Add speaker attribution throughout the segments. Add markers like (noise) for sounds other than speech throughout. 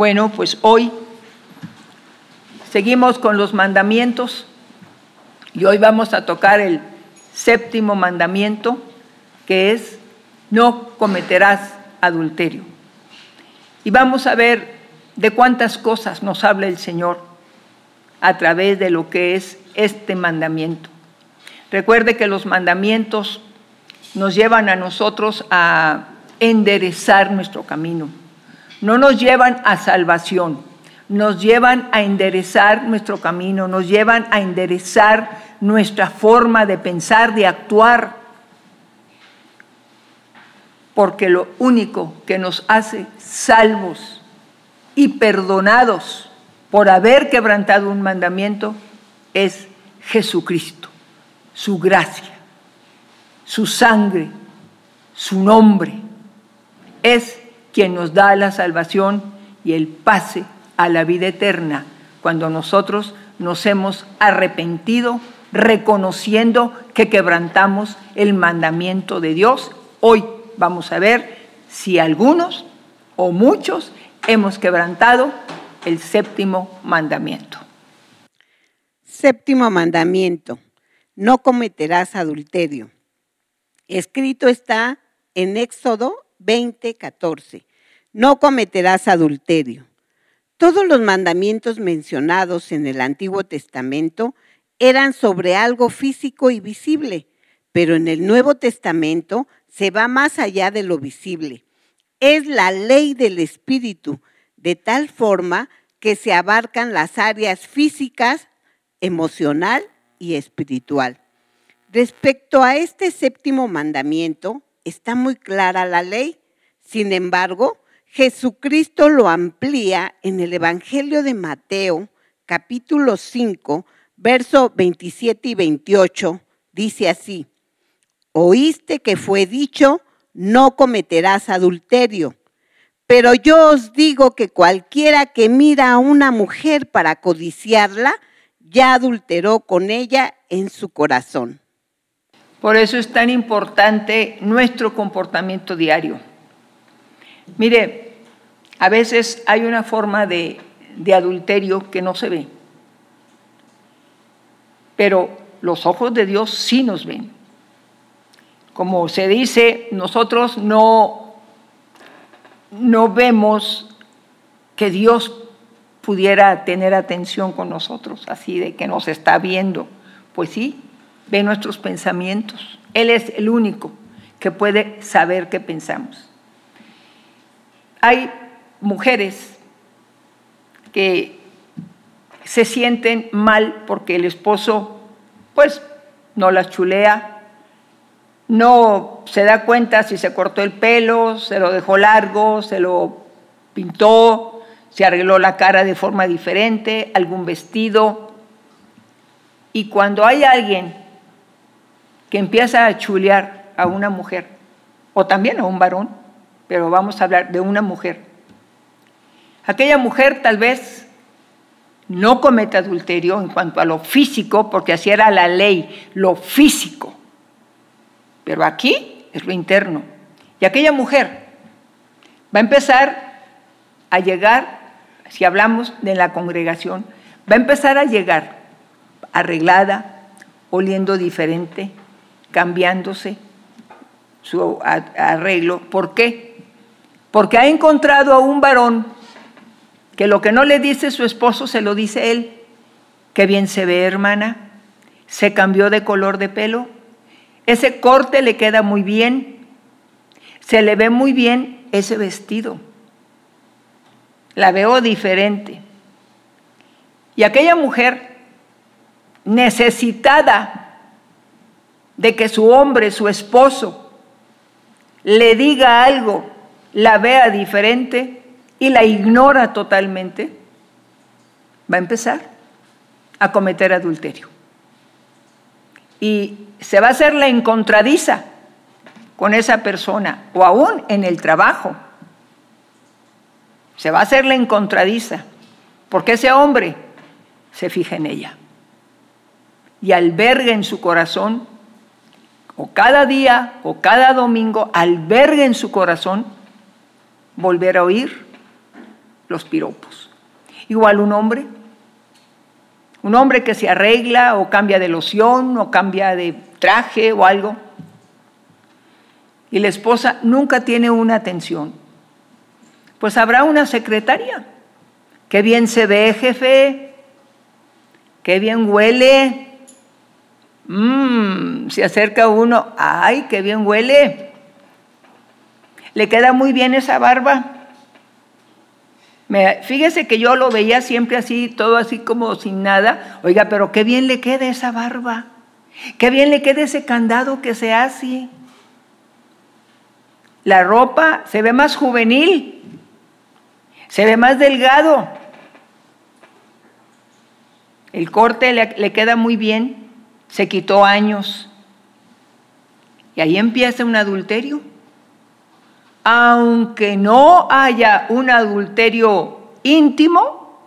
Speaker 1: Bueno, pues hoy seguimos con los mandamientos y hoy vamos a tocar el séptimo mandamiento que es no cometerás adulterio. Y vamos a ver de cuántas cosas nos habla el Señor a través de lo que es este mandamiento. Recuerde que los mandamientos nos llevan a nosotros a enderezar nuestro camino. No nos llevan a salvación, nos llevan a enderezar nuestro camino, nos llevan a enderezar nuestra forma de pensar, de actuar, porque lo único que nos hace salvos y perdonados por haber quebrantado un mandamiento es Jesucristo, su gracia, su sangre, su nombre. Es quien nos da la salvación y el pase a la vida eterna cuando nosotros nos hemos arrepentido reconociendo que quebrantamos el mandamiento de Dios. Hoy vamos a ver si algunos o muchos hemos quebrantado el séptimo mandamiento.
Speaker 2: Séptimo mandamiento, no cometerás adulterio. Escrito está en Éxodo 20, 14. No cometerás adulterio. Todos los mandamientos mencionados en el Antiguo Testamento eran sobre algo físico y visible, pero en el Nuevo Testamento se va más allá de lo visible. Es la ley del Espíritu, de tal forma que se abarcan las áreas físicas, emocional y espiritual. Respecto a este séptimo mandamiento, está muy clara la ley. Sin embargo, Jesucristo lo amplía en el Evangelio de Mateo, capítulo 5, verso 27 y 28, dice así, oíste que fue dicho, no cometerás adulterio. Pero yo os digo que cualquiera que mira a una mujer para codiciarla, ya adulteró con ella en su corazón.
Speaker 1: Por eso es tan importante nuestro comportamiento diario. Mire, a veces hay una forma de, de adulterio que no se ve pero los ojos de Dios sí nos ven. Como se dice, nosotros no, no vemos que Dios pudiera tener atención con nosotros, así de que nos está viendo. Pues sí, ve nuestros pensamientos. Él es el único que puede saber qué pensamos. Hay mujeres que se sienten mal porque el esposo pues no las chulea, no se da cuenta si se cortó el pelo, se lo dejó largo, se lo pintó, se arregló la cara de forma diferente, algún vestido. Y cuando hay alguien que empieza a chulear a una mujer, o también a un varón, pero vamos a hablar de una mujer, aquella mujer tal vez no comete adulterio en cuanto a lo físico, porque así era la ley, lo físico. Pero aquí es lo interno. Y aquella mujer va a empezar a llegar, si hablamos de la congregación, va a empezar a llegar arreglada, oliendo diferente, cambiándose su arreglo. ¿Por qué? Porque ha encontrado a un varón que lo que no le dice su esposo se lo dice él. Qué bien se ve, hermana. Se cambió de color de pelo. Ese corte le queda muy bien. Se le ve muy bien ese vestido. La veo diferente. Y aquella mujer necesitada de que su hombre, su esposo, le diga algo, la vea diferente, y la ignora totalmente, va a empezar a cometer adulterio. Y se va a hacer la encontradiza con esa persona, o aún en el trabajo. Se va a hacer la encontradiza, porque ese hombre se fija en ella y alberga en su corazón, o cada día o cada domingo, alberga en su corazón volver a oír los piropos. Igual un hombre, un hombre que se arregla o cambia de loción o cambia de traje o algo. Y la esposa nunca tiene una atención. Pues habrá una secretaria. Qué bien se ve, jefe. Qué bien huele. Mmm, se acerca uno. Ay, qué bien huele. Le queda muy bien esa barba. fíjese que yo lo veía siempre así, todo así como sin nada. Oiga, pero qué bien le queda esa barba. Qué bien le queda ese candado que se hace. La ropa se ve más juvenil, se ve más delgado. El corte le queda muy bien, se quitó años. Y ahí empieza un adulterio. Aunque no haya un adulterio íntimo,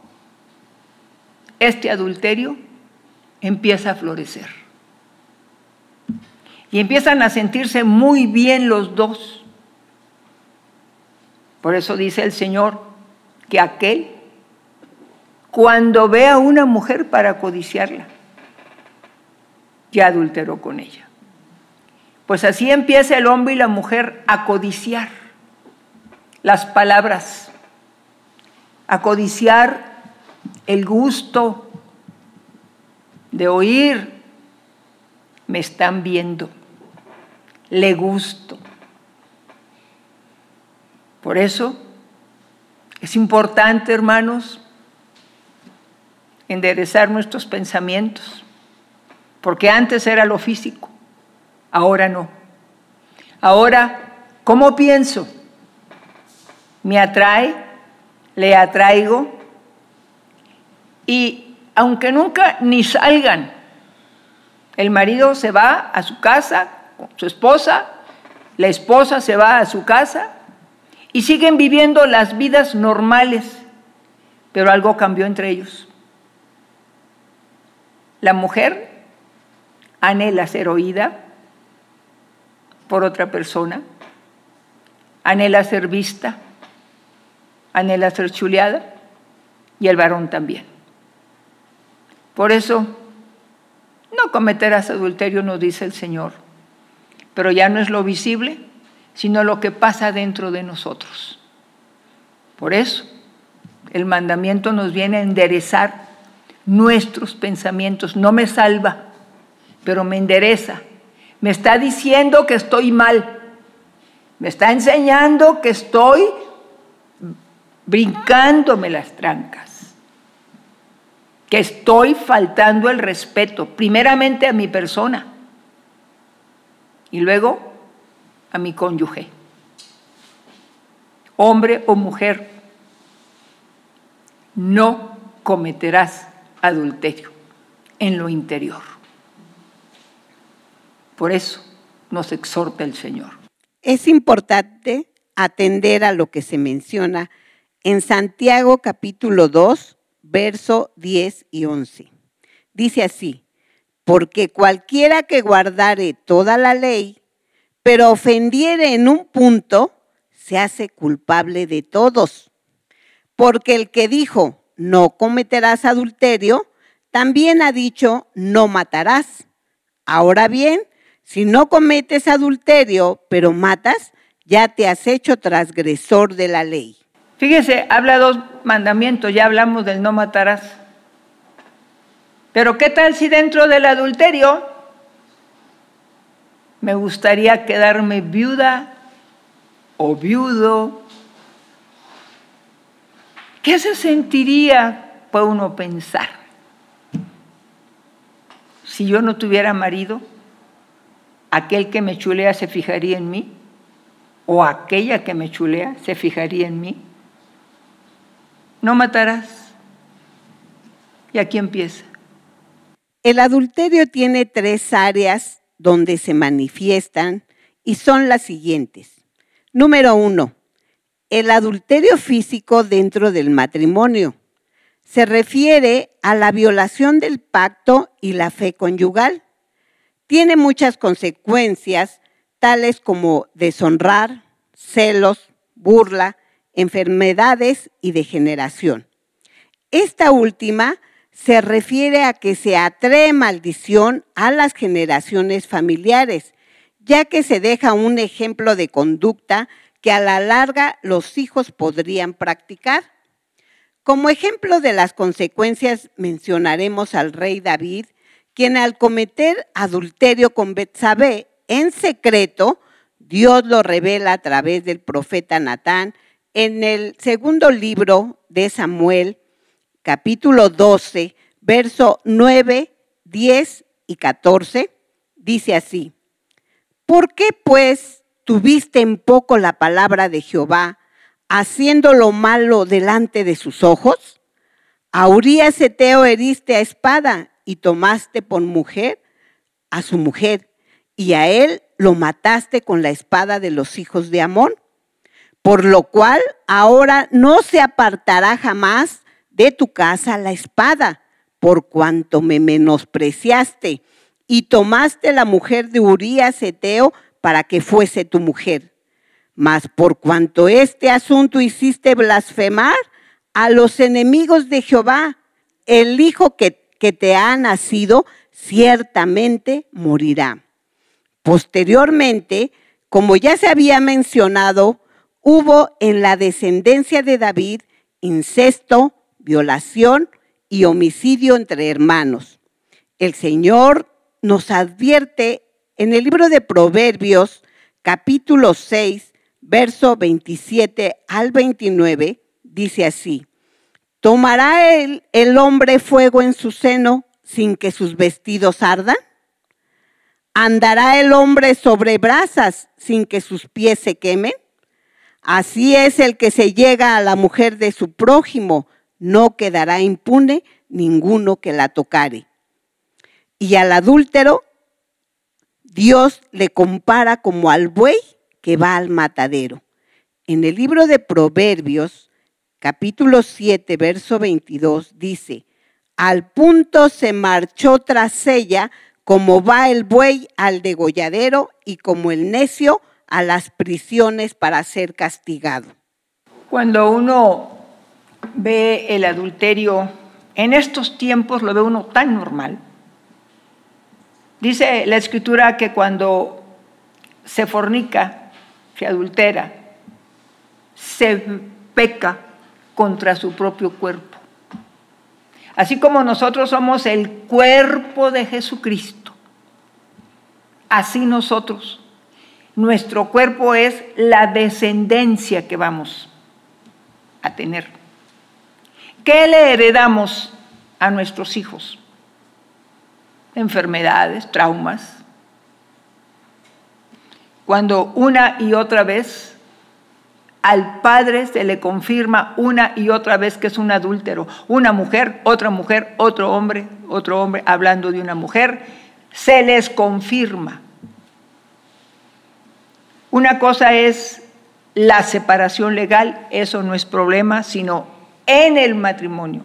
Speaker 1: este adulterio empieza a florecer. Y empiezan a sentirse muy bien los dos. Por eso dice el Señor que aquel, cuando ve a una mujer para codiciarla, ya adulteró con ella. Pues así empieza el hombre y la mujer a codiciar las palabras, a codiciar el gusto de oír, me están viendo le gusto. Por eso es importante, hermanos, enderezar nuestros pensamientos, porque antes era lo físico, ahora no. Ahora, ¿cómo pienso? ¿Me atrae? ¿Le atraigo? Y aunque nunca ni salgan, el marido se va a su casa su esposa, la esposa se va a su casa y siguen viviendo las vidas normales, pero algo cambió entre ellos. La mujer anhela ser oída por otra persona, anhela ser vista, anhela ser chuleada y el varón también. Por eso, no cometerás adulterio, nos dice el Señor pero ya no es lo visible, sino lo que pasa dentro de nosotros. Por eso, el mandamiento nos viene a enderezar nuestros pensamientos. No me salva, pero me endereza. Me está diciendo que estoy mal. Me está enseñando que estoy brincándome las trancas. Que estoy faltando el respeto, primeramente a mi persona y luego a mi cónyuge, hombre o mujer, no cometerás adulterio en lo interior. Por eso nos exhorta el Señor.
Speaker 2: Es importante atender a lo que se menciona en Santiago capítulo 2, verso 10 y 11. Dice así, porque cualquiera que guardare toda la ley, pero ofendiere en un punto, se hace culpable de todos. Porque el que dijo, no cometerás adulterio, también ha dicho, no matarás. Ahora bien, si no cometes adulterio, pero matas, ya te has hecho transgresor de la ley.
Speaker 1: Fíjese, habla dos mandamientos, ya hablamos del no matarás. Pero ¿qué tal si dentro del adulterio me gustaría quedarme viuda o viudo? ¿Qué se sentiría, puede uno pensar, si yo no tuviera marido? ¿Aquel que me chulea se fijaría en mí? ¿O aquella que me chulea se fijaría en mí? No matarás. Y aquí empieza.
Speaker 2: El adulterio tiene tres áreas donde se manifiestan y son las siguientes. Número uno, el adulterio físico dentro del matrimonio. Se refiere a la violación del pacto y la fe conyugal. Tiene muchas consecuencias, tales como deshonrar, celos, burla, enfermedades y degeneración. Esta última se refiere a que se atrae maldición a las generaciones familiares, ya que se deja un ejemplo de conducta que a la larga los hijos podrían practicar. Como ejemplo de las consecuencias mencionaremos al rey David, quien al cometer adulterio con Betsabé en secreto, Dios lo revela a través del profeta Natán en el segundo libro de Samuel, capítulo 12, verso 9, 10 y 14, dice así, ¿por qué pues tuviste en poco la palabra de Jehová, haciendo lo malo delante de sus ojos? A Urias Eteo heriste a espada y tomaste por mujer a su mujer, y a él lo mataste con la espada de los hijos de Amón, por lo cual ahora no se apartará jamás de tu casa la espada, por cuanto me menospreciaste y tomaste la mujer de Urías Eteo para que fuese tu mujer. Mas por cuanto este asunto hiciste blasfemar a los enemigos de Jehová, el hijo que, que te ha nacido ciertamente morirá. Posteriormente, como ya se había mencionado, hubo en la descendencia de David incesto, violación y homicidio entre hermanos. El Señor nos advierte en el libro de Proverbios, capítulo 6, verso 27 al 29, dice así, ¿tomará el, el hombre fuego en su seno sin que sus vestidos ardan? ¿Andará el hombre sobre brasas sin que sus pies se quemen? Así es el que se llega a la mujer de su prójimo, no quedará impune ninguno que la tocare. Y al adúltero, Dios le compara como al buey que va al matadero. En el libro de Proverbios, capítulo 7, verso 22, dice, al punto se marchó tras ella como va el buey al degolladero y como el necio a las prisiones para ser castigado.
Speaker 1: Cuando uno ve el adulterio, en estos tiempos lo ve uno tan normal. Dice la escritura que cuando se fornica, se adultera, se peca contra su propio cuerpo. Así como nosotros somos el cuerpo de Jesucristo, así nosotros, nuestro cuerpo es la descendencia que vamos a tener. ¿Qué le heredamos a nuestros hijos? Enfermedades, traumas. Cuando una y otra vez al padre se le confirma una y otra vez que es un adúltero, una mujer, otra mujer, otro hombre, otro hombre, hablando de una mujer, se les confirma. Una cosa es la separación legal, eso no es problema, sino en el matrimonio,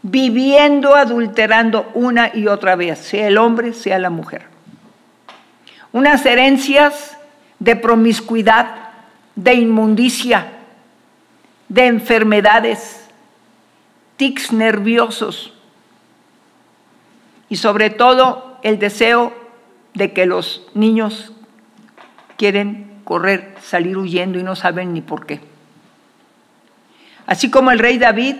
Speaker 1: viviendo, adulterando una y otra vez, sea el hombre, sea la mujer. Unas herencias de promiscuidad, de inmundicia, de enfermedades, tics nerviosos y sobre todo el deseo de que los niños quieren correr, salir huyendo y no saben ni por qué. Así como el rey David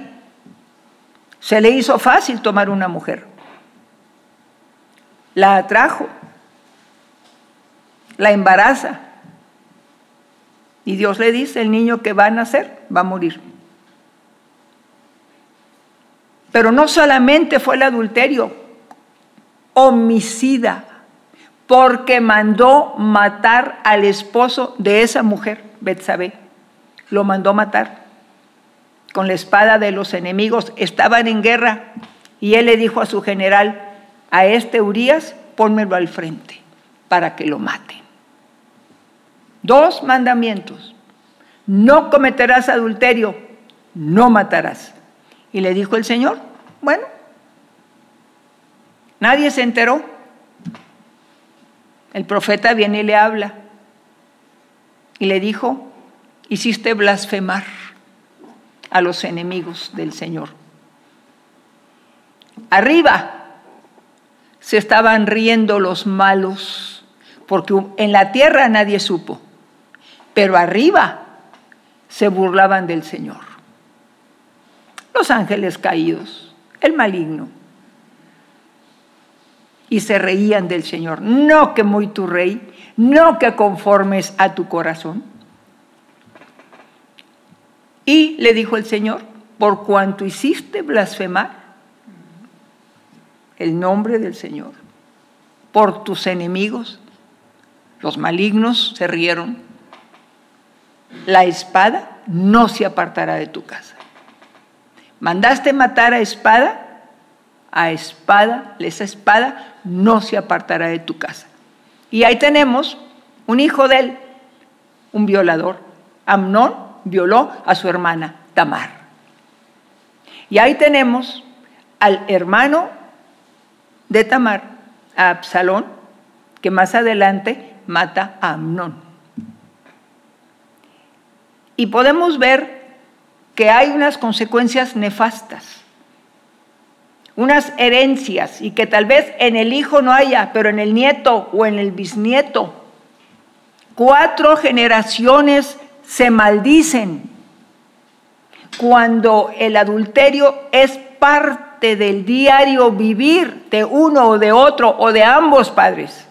Speaker 1: se le hizo fácil tomar una mujer. La atrajo, la embaraza. Y Dios le dice, el niño que va a nacer va a morir. Pero no solamente fue el adulterio, homicida, porque mandó matar al esposo de esa mujer, Betsabé. Lo mandó matar con la espada de los enemigos, estaban en guerra y él le dijo a su general, a este Urias, pónmelo al frente para que lo mate. Dos mandamientos. No cometerás adulterio, no matarás. Y le dijo el Señor, bueno, nadie se enteró. El profeta viene y le habla. Y le dijo, hiciste blasfemar a los enemigos del Señor. Arriba se estaban riendo los malos, porque en la tierra nadie supo, pero arriba se burlaban del Señor. Los ángeles caídos, el maligno, y se reían del Señor. No que muy tu rey, no que conformes a tu corazón. Y le dijo el Señor, por cuanto hiciste blasfemar el nombre del Señor, por tus enemigos, los malignos se rieron, la espada no se apartará de tu casa. Mandaste matar a espada, a espada, esa espada no se apartará de tu casa. Y ahí tenemos un hijo de él, un violador. Amnón violó a su hermana Tamar. Y ahí tenemos al hermano de Tamar, a Absalón, que más adelante mata a Amnón. Y podemos ver que hay unas consecuencias nefastas, unas herencias, y que tal vez en el hijo no haya, pero en el nieto o en el bisnieto. Cuatro generaciones se maldicen cuando el adulterio es parte del diario vivir de uno o de otro o de ambos padres.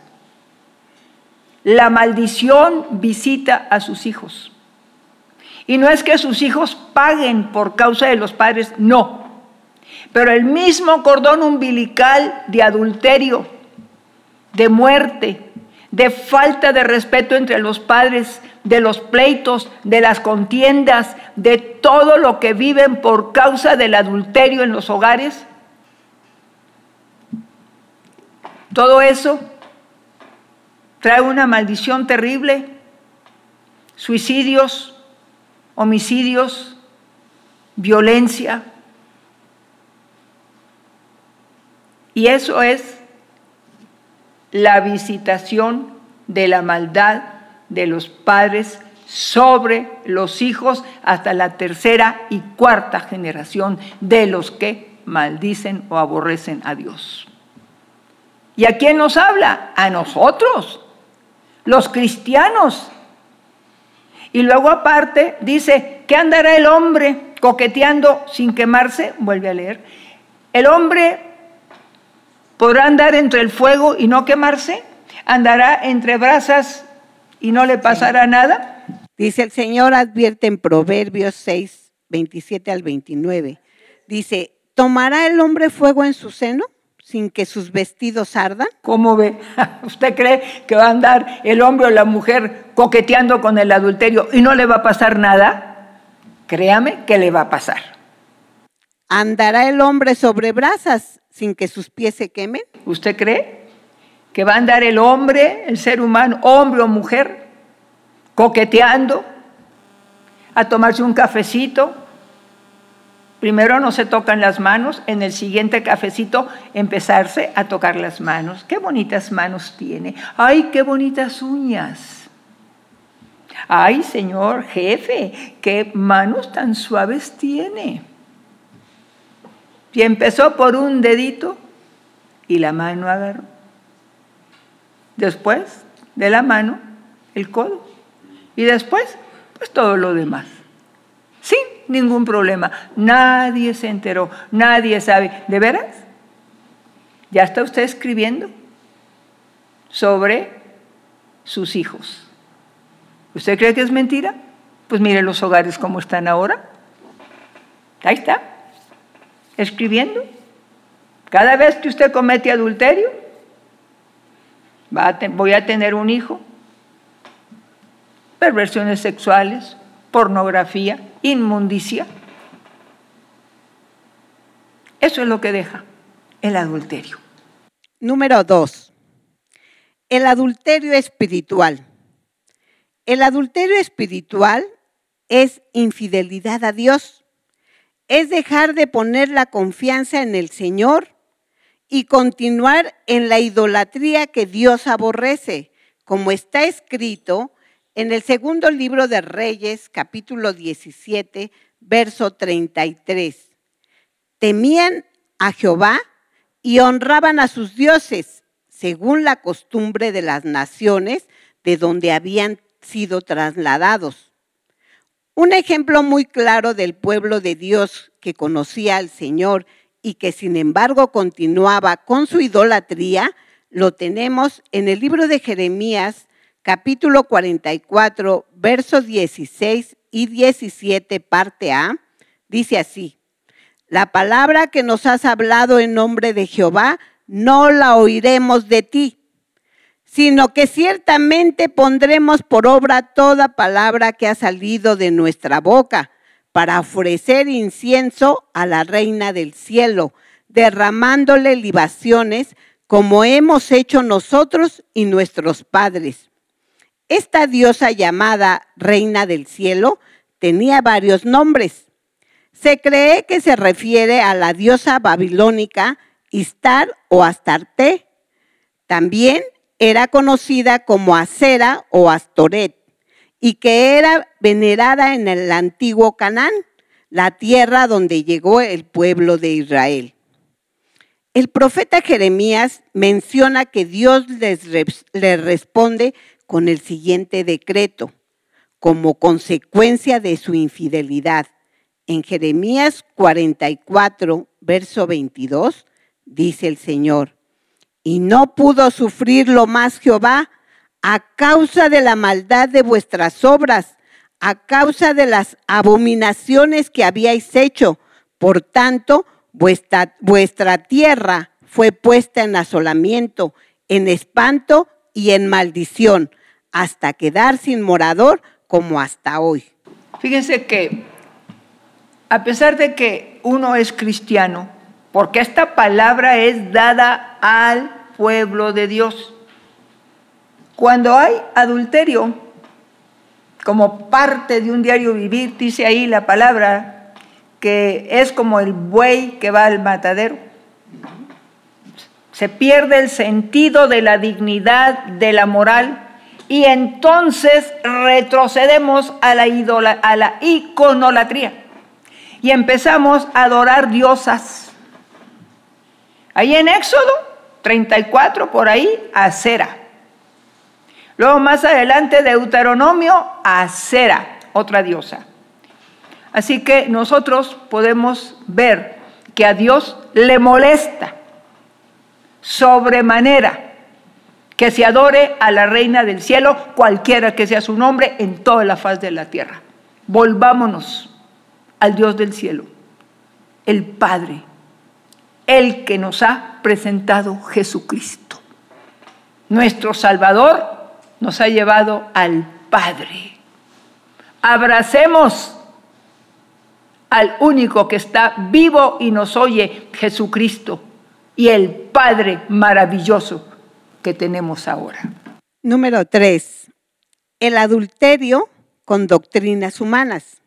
Speaker 1: La maldición visita a sus hijos. Y no es que sus hijos paguen por causa de los padres, no. Pero el mismo cordón umbilical de adulterio, de muerte, de falta de respeto entre los padres, de los pleitos, de las contiendas, de todo lo que viven por causa del adulterio en los hogares. Todo eso trae una maldición terrible, suicidios, homicidios, violencia. Y eso es la visitación de la maldad de los padres sobre los hijos hasta la tercera y cuarta generación de los que maldicen o aborrecen a Dios. ¿Y a quién nos habla? A nosotros, los cristianos. Y luego aparte dice, ¿qué andará el hombre coqueteando sin quemarse? Vuelve a leer. El hombre podrá andar entre el fuego y no quemarse, andará entre brasas y no le pasará nada.
Speaker 2: Dice el Señor, advierte en Proverbios 6, 27 al 29. Dice, ¿tomará el hombre fuego en su seno sin que sus vestidos ardan?
Speaker 1: ¿Cómo ve? (laughs) ¿Usted cree que va a andar el hombre o la mujer coqueteando con el adulterio y no le va a pasar nada? Créame que le va a pasar.
Speaker 2: ¿Andará el hombre sobre brasas sin que sus pies se quemen?
Speaker 1: ¿Usted cree? que va a andar el hombre, el ser humano, hombre o mujer, coqueteando, a tomarse un cafecito. Primero no se tocan las manos, en el siguiente cafecito empezarse a tocar las manos. Qué bonitas manos tiene. Ay, qué bonitas uñas. Ay, señor jefe, qué manos tan suaves tiene. Y empezó por un dedito y la mano agarró después de la mano el codo y después pues todo lo demás. Sin ningún problema. Nadie se enteró, nadie sabe. ¿De veras? ¿Ya está usted escribiendo sobre sus hijos? ¿Usted cree que es mentira? Pues mire los hogares como están ahora. Ahí está, escribiendo. Cada vez que usted comete adulterio, voy a tener un hijo, perversiones sexuales, pornografía, inmundicia. Eso es lo que deja el adulterio.
Speaker 2: Número dos, el adulterio espiritual. El adulterio espiritual es infidelidad a Dios, es dejar de poner la confianza en el Señor y continuar en la idolatría que Dios aborrece, como está escrito En el segundo libro de Reyes, capítulo 17, verso 33. Temían a Jehová y honraban a sus dioses, según la costumbre de las naciones de donde habían sido trasladados. Un ejemplo muy claro del pueblo de Dios que conocía al Señor y que sin embargo continuaba con su idolatría, lo tenemos en el libro de Jeremías, capítulo 44, versos 16 y 17, parte A. Dice así, la palabra que nos has hablado en nombre de Jehová, no la oiremos de ti, sino que ciertamente pondremos por obra toda palabra que ha salido de nuestra boca para ofrecer incienso a la reina del cielo, derramándole libaciones como hemos hecho nosotros y nuestros padres. Esta diosa llamada reina del cielo tenía varios nombres se cree que se refiere a la diosa babilónica Istar o Astarte. También era conocida como Acera o Astoret y que era venerada en el antiguo Canaán, la tierra donde llegó el pueblo de Israel. El profeta Jeremías menciona que Dios les, le responde con el siguiente decreto, como consecuencia de su infidelidad en Jeremías 44, verso 22, dice el Señor, y no pudo sufrirlo más Jehová a causa de la maldad de vuestras obras, a causa de las abominaciones que habíais hecho. Por tanto, vuestra, vuestra tierra fue puesta en asolamiento, en espanto y en maldición, hasta quedar sin morador como hasta hoy.
Speaker 1: Fíjense que a pesar de que uno es cristiano, porque esta palabra es dada al pueblo de Dios. Cuando hay adulterio, como parte de un diario vivir, dice ahí la palabra, que es como el buey que va al matadero. Se pierde el sentido de la dignidad, de la moral, y entonces retrocedemos a la, a la iconolatría y empezamos a adorar diosas. Ahí en Éxodo 34, por ahí, Acera. Luego más adelante Deuteronomio, Acera, otra diosa. Así que nosotros podemos ver que a Dios le molesta sobremanera que se adore a la reina del cielo, cualquiera que sea su nombre, en toda la faz de la tierra. Volvámonos al Dios del cielo, el Padre, el que nos ha presentado Jesucristo. Nuestro Salvador nos ha llevado al Padre. Abracemos al único que está vivo y nos oye, Jesucristo, y el Padre maravilloso que tenemos ahora.
Speaker 2: Número tres, el adulterio con doctrinas humanas.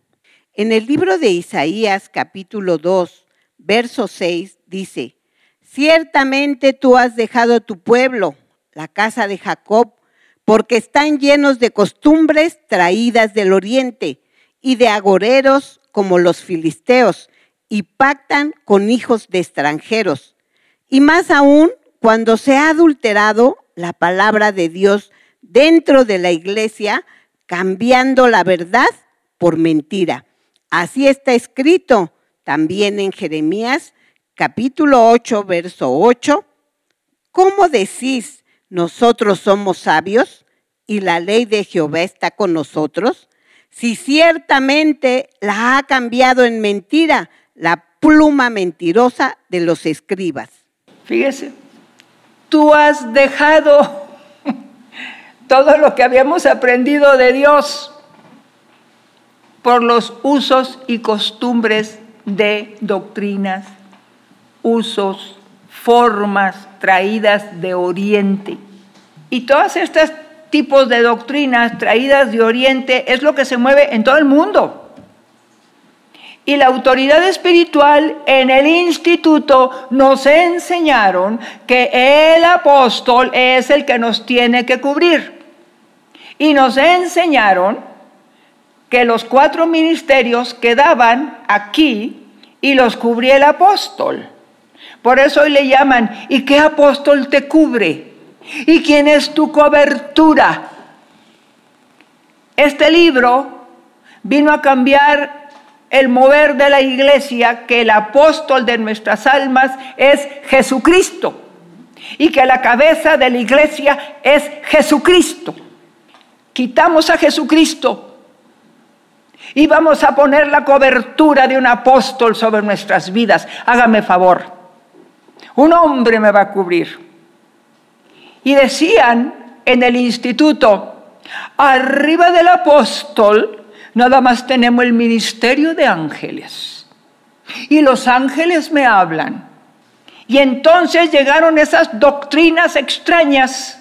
Speaker 2: En el libro de Isaías capítulo 2, verso 6 dice, ciertamente tú has dejado tu pueblo, la casa de Jacob, porque están llenos de costumbres traídas del oriente y de agoreros como los filisteos, y pactan con hijos de extranjeros. Y más aún cuando se ha adulterado la palabra de Dios dentro de la iglesia, cambiando la verdad por mentira Así está escrito también en Jeremías capítulo 8, verso 8. ¿Cómo decís, nosotros somos sabios y la ley de Jehová está con nosotros? Si ciertamente la ha cambiado en mentira la pluma mentirosa de los escribas.
Speaker 1: Fíjese, tú has dejado todo lo que habíamos aprendido de Dios por los usos y costumbres de doctrinas, usos, formas traídas de Oriente. Y todos estos tipos de doctrinas traídas de Oriente es lo que se mueve en todo el mundo. Y la autoridad espiritual en el instituto nos enseñaron que el apóstol es el que nos tiene que cubrir. Y nos enseñaron que los cuatro ministerios quedaban aquí y los cubría el apóstol. Por eso hoy le llaman, ¿y qué apóstol te cubre? ¿Y quién es tu cobertura? Este libro vino a cambiar el mover de la iglesia, que el apóstol de nuestras almas es Jesucristo y que la cabeza de la iglesia es Jesucristo. Quitamos a Jesucristo y vamos a poner la cobertura de un apóstol sobre nuestras vidas. Hágame favor, un hombre me va a cubrir. Y decían en el instituto, arriba del apóstol nada más tenemos el ministerio de ángeles. Y los ángeles me hablan. Y entonces llegaron esas doctrinas extrañas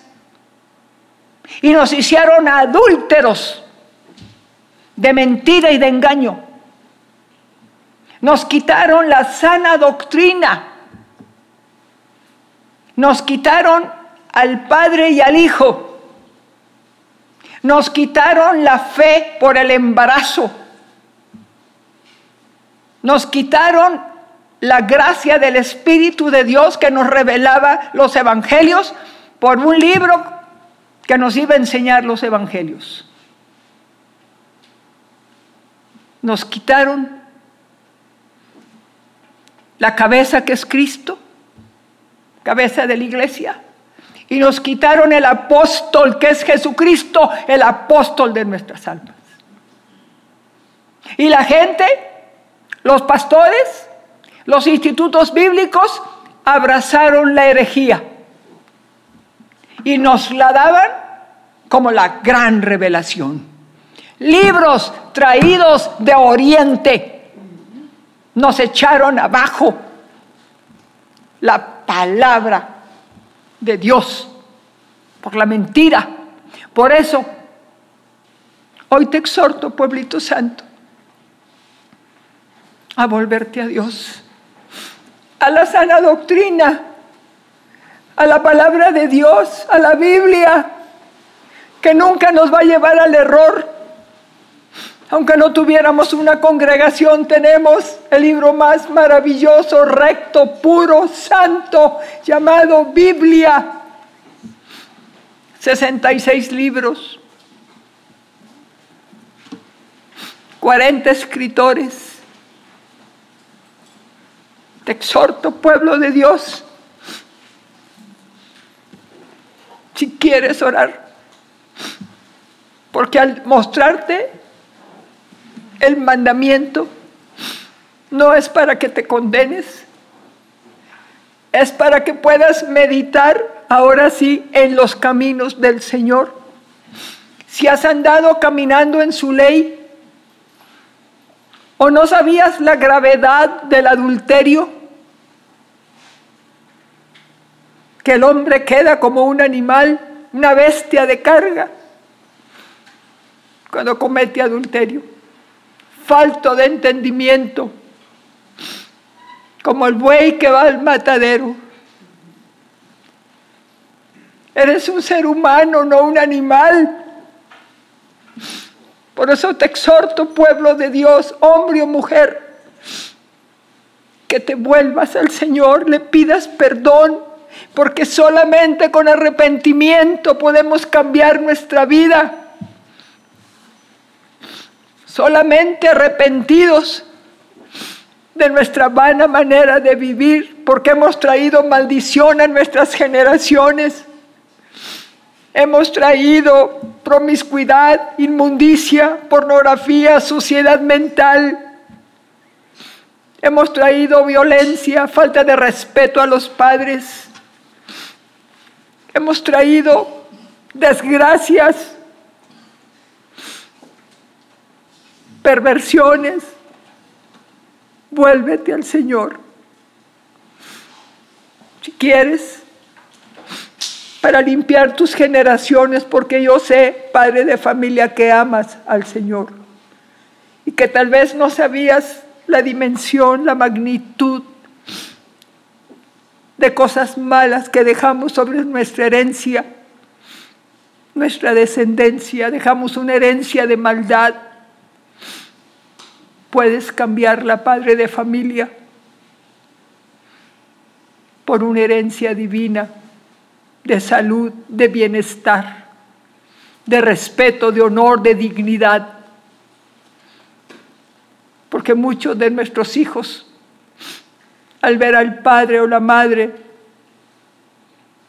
Speaker 1: y nos hicieron adúlteros de mentira y de engaño. Nos quitaron la sana doctrina. Nos quitaron al Padre y al Hijo. Nos quitaron la fe por el embarazo. Nos quitaron la gracia del Espíritu de Dios que nos revelaba los evangelios por un libro que nos iba a enseñar los evangelios. Nos quitaron la cabeza que es Cristo, cabeza de la iglesia, y nos quitaron el apóstol que es Jesucristo, el apóstol de nuestras almas. Y la gente, los pastores, los institutos bíblicos abrazaron la herejía y nos la daban como la gran revelación. Libros traídos de Oriente nos echaron abajo la palabra de Dios por la mentira. Por eso, hoy te exhorto, pueblito santo, a volverte a Dios, a la sana doctrina, a la palabra de Dios, a la Biblia, que nunca nos va a llevar al error. Aunque no tuviéramos una congregación, tenemos el libro más maravilloso, recto, puro, santo, llamado Biblia. 66 libros, 40 escritores. Te exhorto, pueblo de Dios, si quieres orar. Porque al mostrarte el mandamiento, no es para que te condenes, es para que puedas meditar ahora sí en los caminos del Señor. Si has andado caminando en su ley, o no sabías la gravedad del adulterio, que el hombre queda como un animal, una bestia de carga, cuando comete adulterio. Falto de entendimiento, como el buey que va al matadero. Eres un ser humano, no un animal. Por eso te exhorto, pueblo de Dios, hombre o mujer, que te vuelvas al Señor, le pidas perdón porque solamente con arrepentimiento podemos cambiar nuestra vida. Solamente arrepentidos de nuestra vana manera de vivir, porque hemos traído maldición a nuestras generaciones. Hemos traído promiscuidad, inmundicia, pornografía, suciedad mental. Hemos traído violencia, falta de respeto a los padres. Hemos traído desgracias, perversiones. Vuélvete al Señor. Si quieres, para limpiar tus generaciones, porque yo sé, padre de familia, que amas al Señor y que tal vez no sabías la dimensión, la magnitud de cosas malas que dejamos sobre nuestra herencia. nuestra descendencia, dejamos una herencia de maldad. Puedes cambiarla, padre de familia, por una herencia divina de salud, de bienestar, de respeto, de honor, de dignidad. Porque muchos de nuestros hijos, al ver al padre o la madre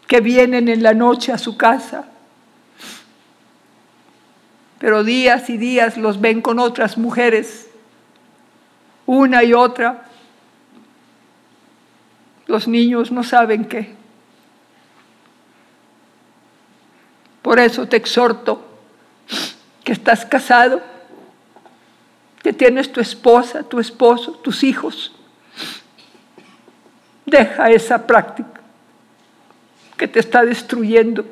Speaker 1: que vienen en la noche a su casa, pero días y días los ven con otras mujeres, una y otra. Los niños no saben qué. Por eso te exhorto que estás casado, que tienes tu esposa, tu esposo, tus hijos. Deja esa práctica que te está destruyendo,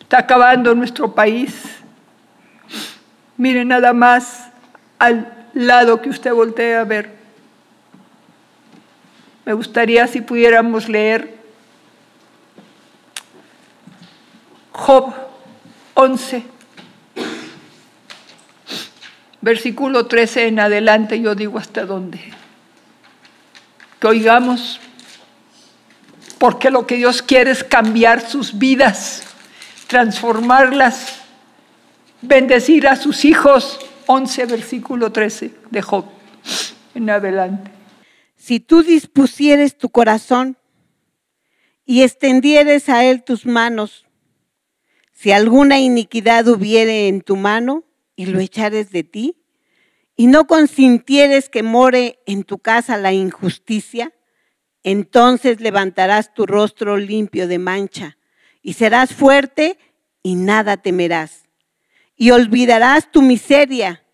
Speaker 1: está acabando nuestro país Mire nada más al lado que usted voltea a ver. Me gustaría si pudiéramos leer Job 11, versículo 13 en adelante, yo digo hasta dónde. Que oigamos, porque lo que Dios quiere es cambiar sus vidas, transformarlas bendecir a sus hijos. 11, versículo 13 de Job en adelante.
Speaker 2: Si tú dispusieres tu corazón y extendieres a él tus manos, si alguna iniquidad hubiere en tu mano y lo echares de ti, y no consintieres que more en tu casa la injusticia, entonces levantarás tu rostro limpio de mancha y serás fuerte y nada temerás y olvidarás tu miseria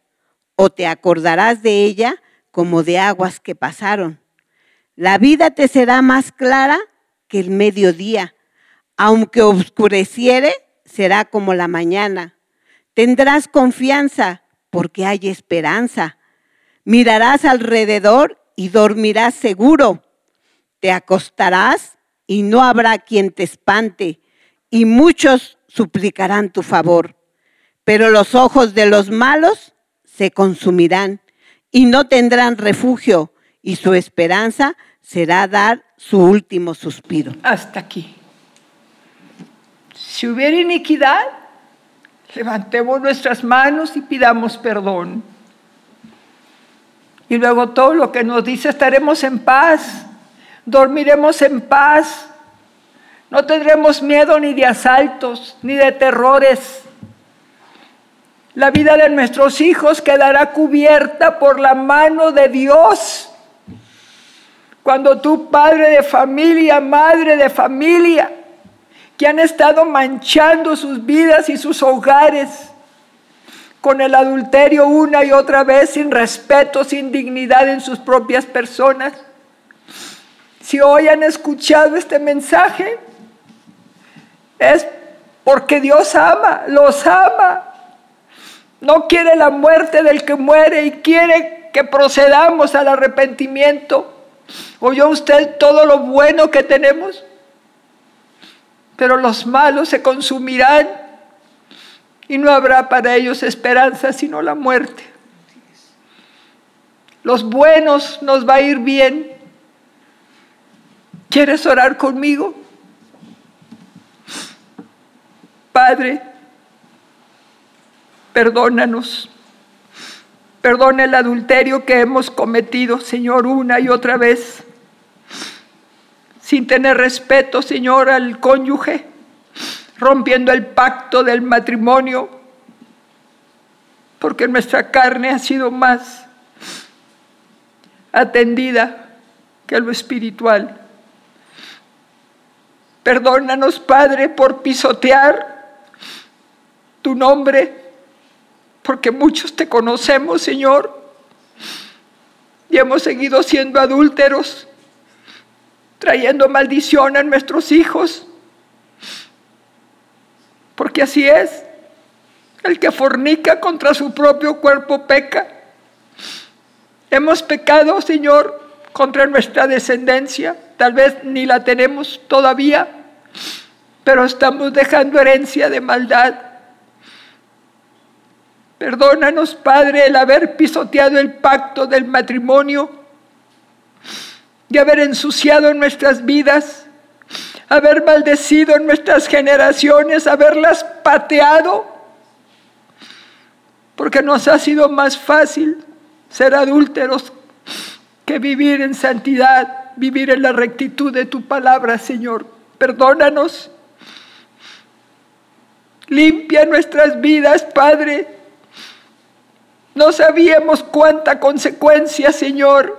Speaker 2: o te acordarás de ella como de aguas que pasaron. La vida te será más clara que el mediodía, aunque oscureciere, será como la mañana. Tendrás confianza porque hay esperanza. Mirarás alrededor y dormirás seguro. Te acostarás y no habrá quien te espante, y muchos suplicarán tu favor pero los ojos de los malos se consumirán y no tendrán refugio y su esperanza será dar su último suspiro.
Speaker 1: Hasta aquí. Si hubiera iniquidad, levantemos nuestras manos y pidamos perdón. Y luego todo lo que nos dice, estaremos en paz, dormiremos en paz, no tendremos miedo ni de asaltos, ni de terrores la vida de nuestros hijos quedará cubierta por la mano de Dios. Cuando tú, padre de familia, madre de familia, que han estado manchando sus vidas y sus hogares con el adulterio una y otra vez, sin respeto, sin dignidad en sus propias personas, si hoy han escuchado este mensaje, es porque Dios ama, los ama no quiere la muerte del que muere y quiere que procedamos al arrepentimiento. ¿Oyó usted todo lo bueno que tenemos? Pero los malos se consumirán y no habrá para ellos esperanza sino la muerte. Los buenos nos va a ir bien. ¿Quieres orar conmigo? Padre, perdónanos. Perdona el adulterio que hemos cometido, Señor, una y otra vez, sin tener respeto, Señor, al cónyuge, rompiendo el pacto del matrimonio, porque nuestra carne ha sido más atendida que lo espiritual. Perdónanos, Padre, por pisotear tu nombre porque muchos te conocemos, Señor, y hemos seguido siendo adúlteros, trayendo maldición a nuestros hijos, porque así es, el que fornica contra su propio cuerpo peca. Hemos pecado, Señor, contra nuestra descendencia, tal vez ni la tenemos todavía, pero estamos dejando herencia de maldad. Perdónanos, Padre, el haber pisoteado el pacto del matrimonio, de haber ensuciado nuestras vidas, haber maldecido nuestras generaciones, haberlas pateado, porque nos ha sido más fácil ser adúlteros que vivir en santidad, vivir en la rectitud de tu palabra, Señor. Perdónanos. Limpia nuestras vidas, Padre. No sabíamos cuánta consecuencia, Señor,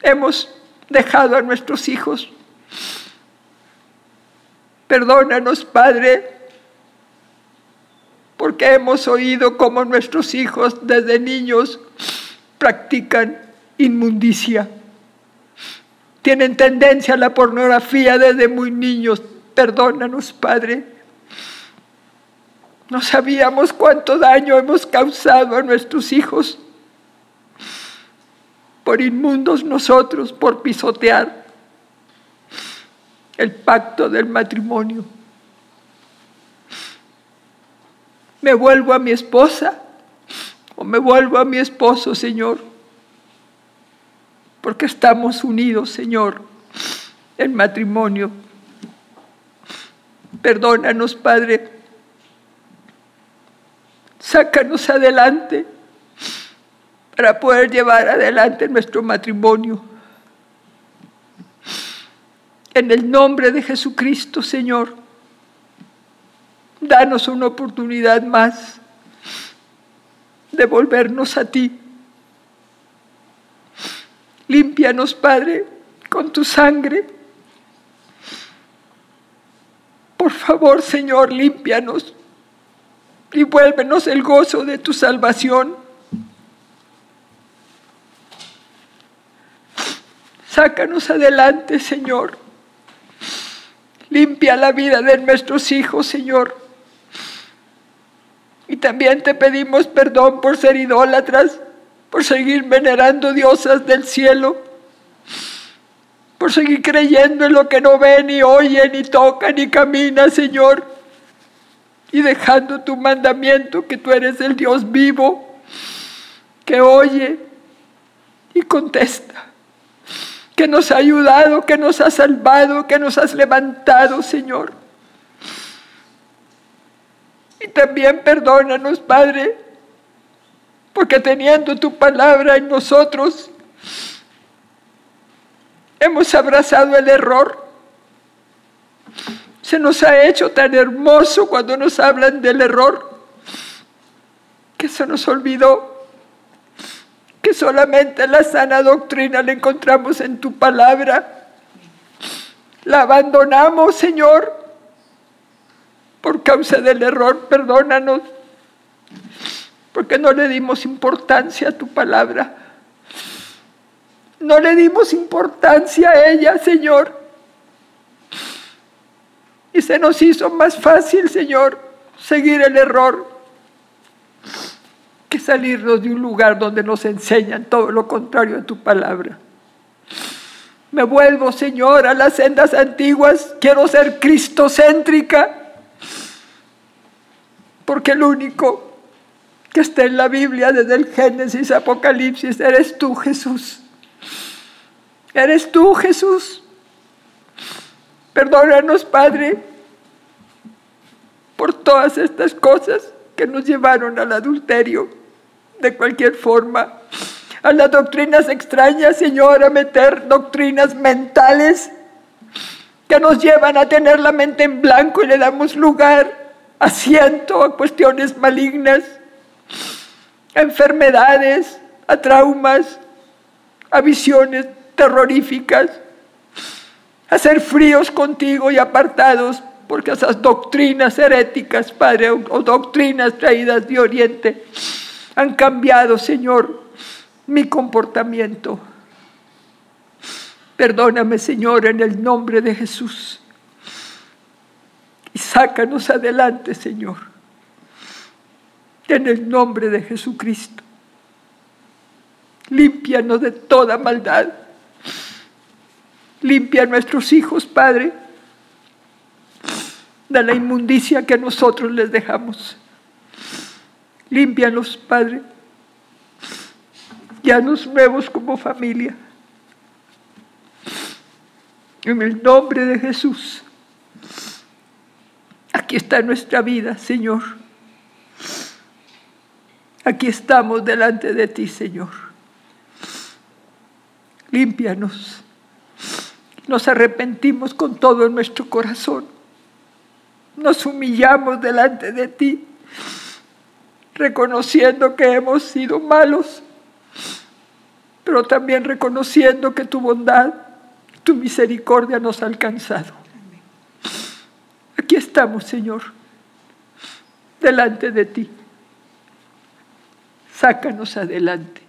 Speaker 1: hemos dejado a nuestros hijos. Perdónanos, Padre, porque hemos oído cómo nuestros hijos desde niños practican inmundicia. Tienen tendencia a la pornografía desde muy niños. Perdónanos, Padre. No sabíamos cuánto daño hemos causado a nuestros hijos por inmundos nosotros, por pisotear el pacto del matrimonio. Me vuelvo a mi esposa o me vuelvo a mi esposo, Señor porque estamos unidos, Señor, en matrimonio. Perdónanos, Padre. Sácanos adelante para poder llevar adelante nuestro matrimonio. En el nombre de Jesucristo, Señor, danos una oportunidad más de volvernos a ti Límpianos, Padre, con tu sangre. Por favor, Señor, límpianos y vuélvenos el gozo de tu salvación. Sácanos adelante, Señor. Limpia la vida de nuestros hijos, Señor. Y también te pedimos perdón por ser idólatras por seguir venerando diosas del cielo, por seguir creyendo en lo que no ve, ni oye, ni toca, ni camina, Señor, y dejando tu mandamiento que tú eres el Dios vivo, que oye y contesta, que nos ha ayudado, que nos ha salvado, que nos has levantado, Señor. Y también perdónanos, Padre, porque teniendo tu palabra en nosotros, hemos abrazado el error. Se nos ha hecho tan hermoso cuando nos hablan del error, que se nos olvidó que solamente la sana doctrina la encontramos en tu palabra. La abandonamos, Señor, por causa del error, perdónanos porque no le dimos importancia a tu palabra. No le dimos importancia a ella, Señor. Se nos hizo más fácil, Señor, seguir el error que salirnos de un lugar donde nos enseñan todo lo contrario a tu palabra. Me vuelvo, Señor, a las sendas antiguas. Quiero ser cristocéntrica, porque el único que está en la Biblia desde el Génesis, Apocalipsis, eres tú Jesús. Eres tú Jesús. Perdónanos, Padre, por todas estas cosas que nos llevaron al adulterio, de cualquier forma, a las doctrinas extrañas, Señor, a meter doctrinas mentales que nos llevan a tener la mente en blanco y le damos lugar, asiento a cuestiones malignas a enfermedades, a traumas, a visiones terroríficas, a ser fríos contigo y apartados, porque esas doctrinas heréticas, Padre, o doctrinas traídas de Oriente, han cambiado, Señor, mi comportamiento. Perdóname, Señor, en el nombre de Jesús. Y sácanos adelante, Señor en el nombre de Jesucristo. Límpianos de toda maldad. Limpia a nuestros hijos, Padre. De la inmundicia que nosotros les dejamos. Límpianos, Padre. Ya nos nuevos como familia. En el nombre de Jesús. Aquí está nuestra vida, Señor. Aquí estamos delante de ti, Señor. Límpianos. Nos arrepentimos con todo nuestro corazón. Nos humillamos delante de ti, reconociendo que hemos sido malos, pero también reconociendo que tu bondad, tu misericordia nos ha alcanzado. Aquí estamos, Señor, delante de ti. Sácanos adelante.